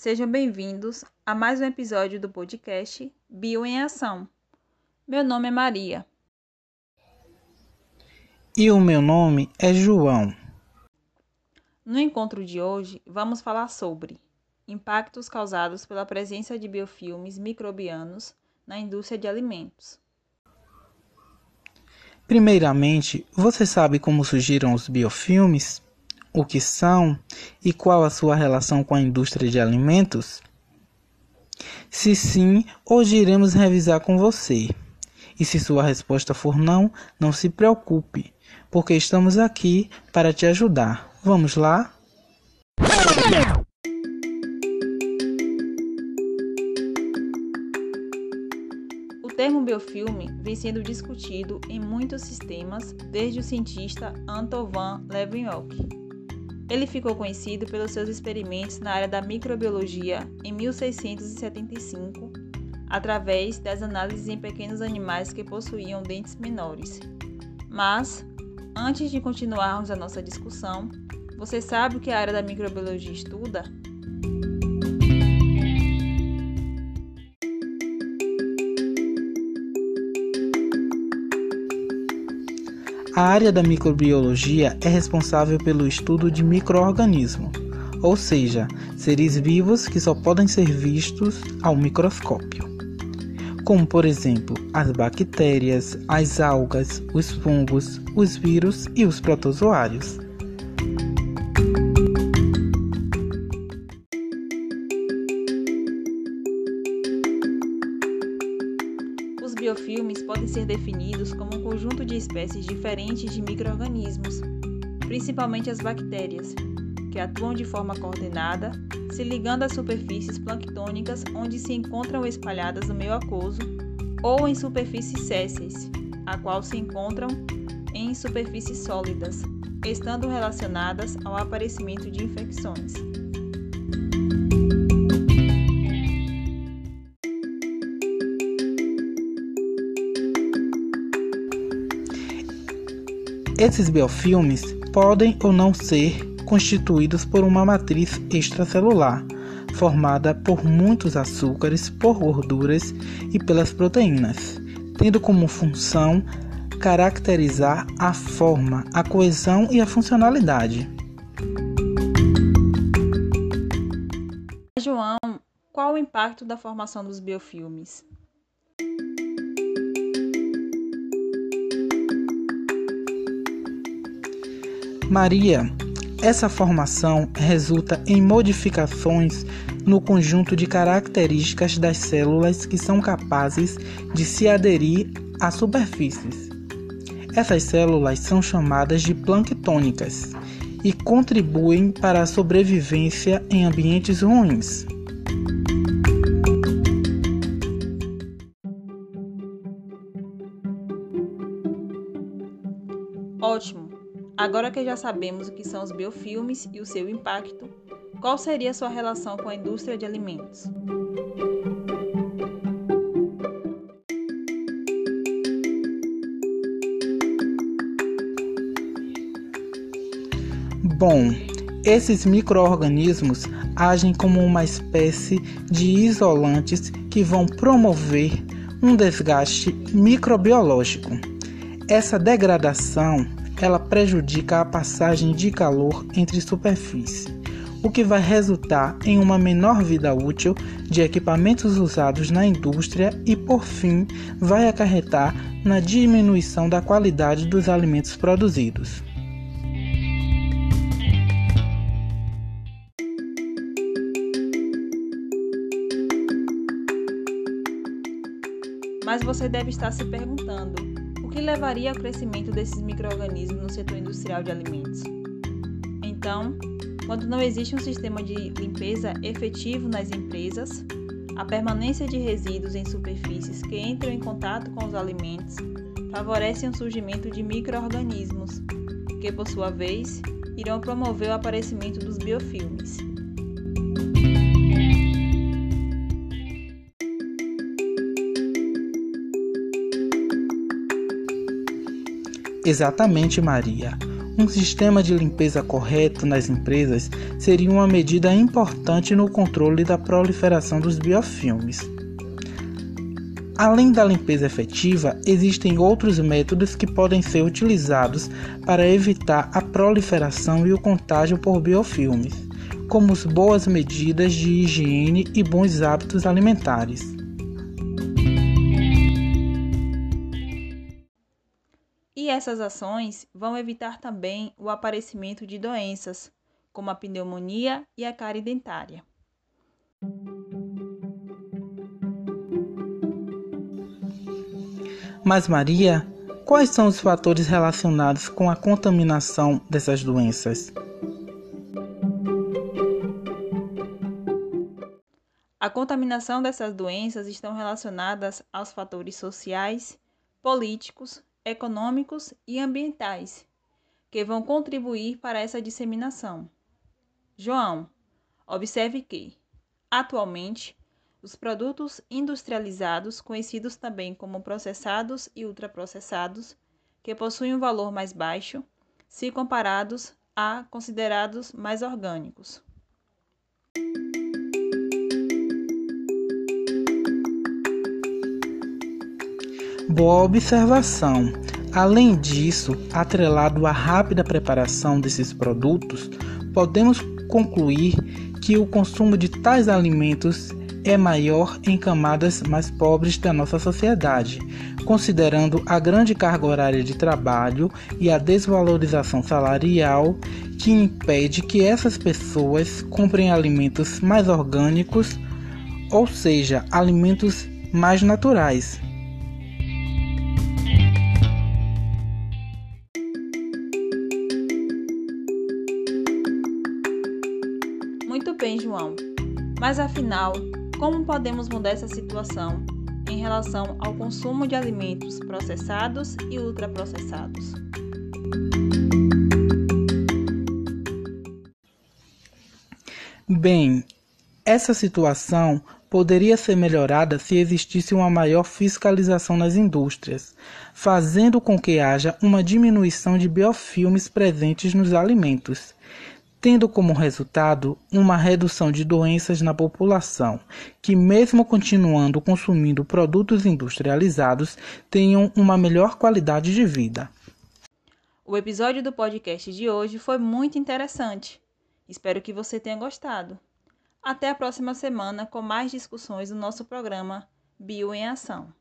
Sejam bem-vindos a mais um episódio do podcast Bio em Ação. Meu nome é Maria. E o meu nome é João. No encontro de hoje, vamos falar sobre impactos causados pela presença de biofilmes microbianos na indústria de alimentos. Primeiramente, você sabe como surgiram os biofilmes? O que são e qual a sua relação com a indústria de alimentos? Se sim, hoje iremos revisar com você. E se sua resposta for não, não se preocupe, porque estamos aqui para te ajudar. Vamos lá? O termo biofilme vem sendo discutido em muitos sistemas desde o cientista Antoine Leeuwenhoek. Ele ficou conhecido pelos seus experimentos na área da microbiologia em 1675, através das análises em pequenos animais que possuíam dentes menores. Mas, antes de continuarmos a nossa discussão, você sabe o que a área da microbiologia estuda? A área da microbiologia é responsável pelo estudo de microorganismos, ou seja, seres vivos que só podem ser vistos ao microscópio, como por exemplo as bactérias, as algas, os fungos, os vírus e os protozoários. Como um conjunto de espécies diferentes de microorganismos, principalmente as bactérias, que atuam de forma coordenada, se ligando às superfícies planctônicas onde se encontram espalhadas no meio aquoso, ou em superfícies sésseis, a qual se encontram em superfícies sólidas, estando relacionadas ao aparecimento de infecções. Esses biofilmes podem ou não ser constituídos por uma matriz extracelular, formada por muitos açúcares, por gorduras e pelas proteínas, tendo como função caracterizar a forma, a coesão e a funcionalidade. João, qual o impacto da formação dos biofilmes? Maria, essa formação resulta em modificações no conjunto de características das células que são capazes de se aderir a superfícies. Essas células são chamadas de planctônicas e contribuem para a sobrevivência em ambientes ruins. Ótimo! Agora que já sabemos o que são os biofilmes e o seu impacto, qual seria sua relação com a indústria de alimentos? Bom, esses microorganismos agem como uma espécie de isolantes que vão promover um desgaste microbiológico. Essa degradação ela prejudica a passagem de calor entre superfícies, o que vai resultar em uma menor vida útil de equipamentos usados na indústria e, por fim, vai acarretar na diminuição da qualidade dos alimentos produzidos. Mas você deve estar se perguntando: que levaria ao crescimento desses microorganismos no setor industrial de alimentos? Então, quando não existe um sistema de limpeza efetivo nas empresas, a permanência de resíduos em superfícies que entram em contato com os alimentos favorece o surgimento de microorganismos, que por sua vez irão promover o aparecimento dos biofilmes. Exatamente, Maria. um sistema de limpeza correto nas empresas seria uma medida importante no controle da proliferação dos biofilmes. Além da limpeza efetiva, existem outros métodos que podem ser utilizados para evitar a proliferação e o contágio por biofilmes, como as boas medidas de higiene e bons hábitos alimentares. Essas ações vão evitar também o aparecimento de doenças, como a pneumonia e a cárie dentária. Mas, Maria, quais são os fatores relacionados com a contaminação dessas doenças? A contaminação dessas doenças estão relacionadas aos fatores sociais, políticos, econômicos e ambientais, que vão contribuir para essa disseminação. João, observe que, atualmente, os produtos industrializados, conhecidos também como processados e ultraprocessados, que possuem um valor mais baixo, se comparados a considerados mais orgânicos. Boa observação. Além disso, atrelado à rápida preparação desses produtos, podemos concluir que o consumo de tais alimentos é maior em camadas mais pobres da nossa sociedade, considerando a grande carga horária de trabalho e a desvalorização salarial que impede que essas pessoas comprem alimentos mais orgânicos, ou seja, alimentos mais naturais. Bem, João. Mas afinal, como podemos mudar essa situação em relação ao consumo de alimentos processados e ultraprocessados? Bem, essa situação poderia ser melhorada se existisse uma maior fiscalização nas indústrias, fazendo com que haja uma diminuição de biofilmes presentes nos alimentos tendo como resultado uma redução de doenças na população, que, mesmo continuando consumindo produtos industrializados, tenham uma melhor qualidade de vida. O episódio do podcast de hoje foi muito interessante. Espero que você tenha gostado. Até a próxima semana com mais discussões do nosso programa Bio em Ação.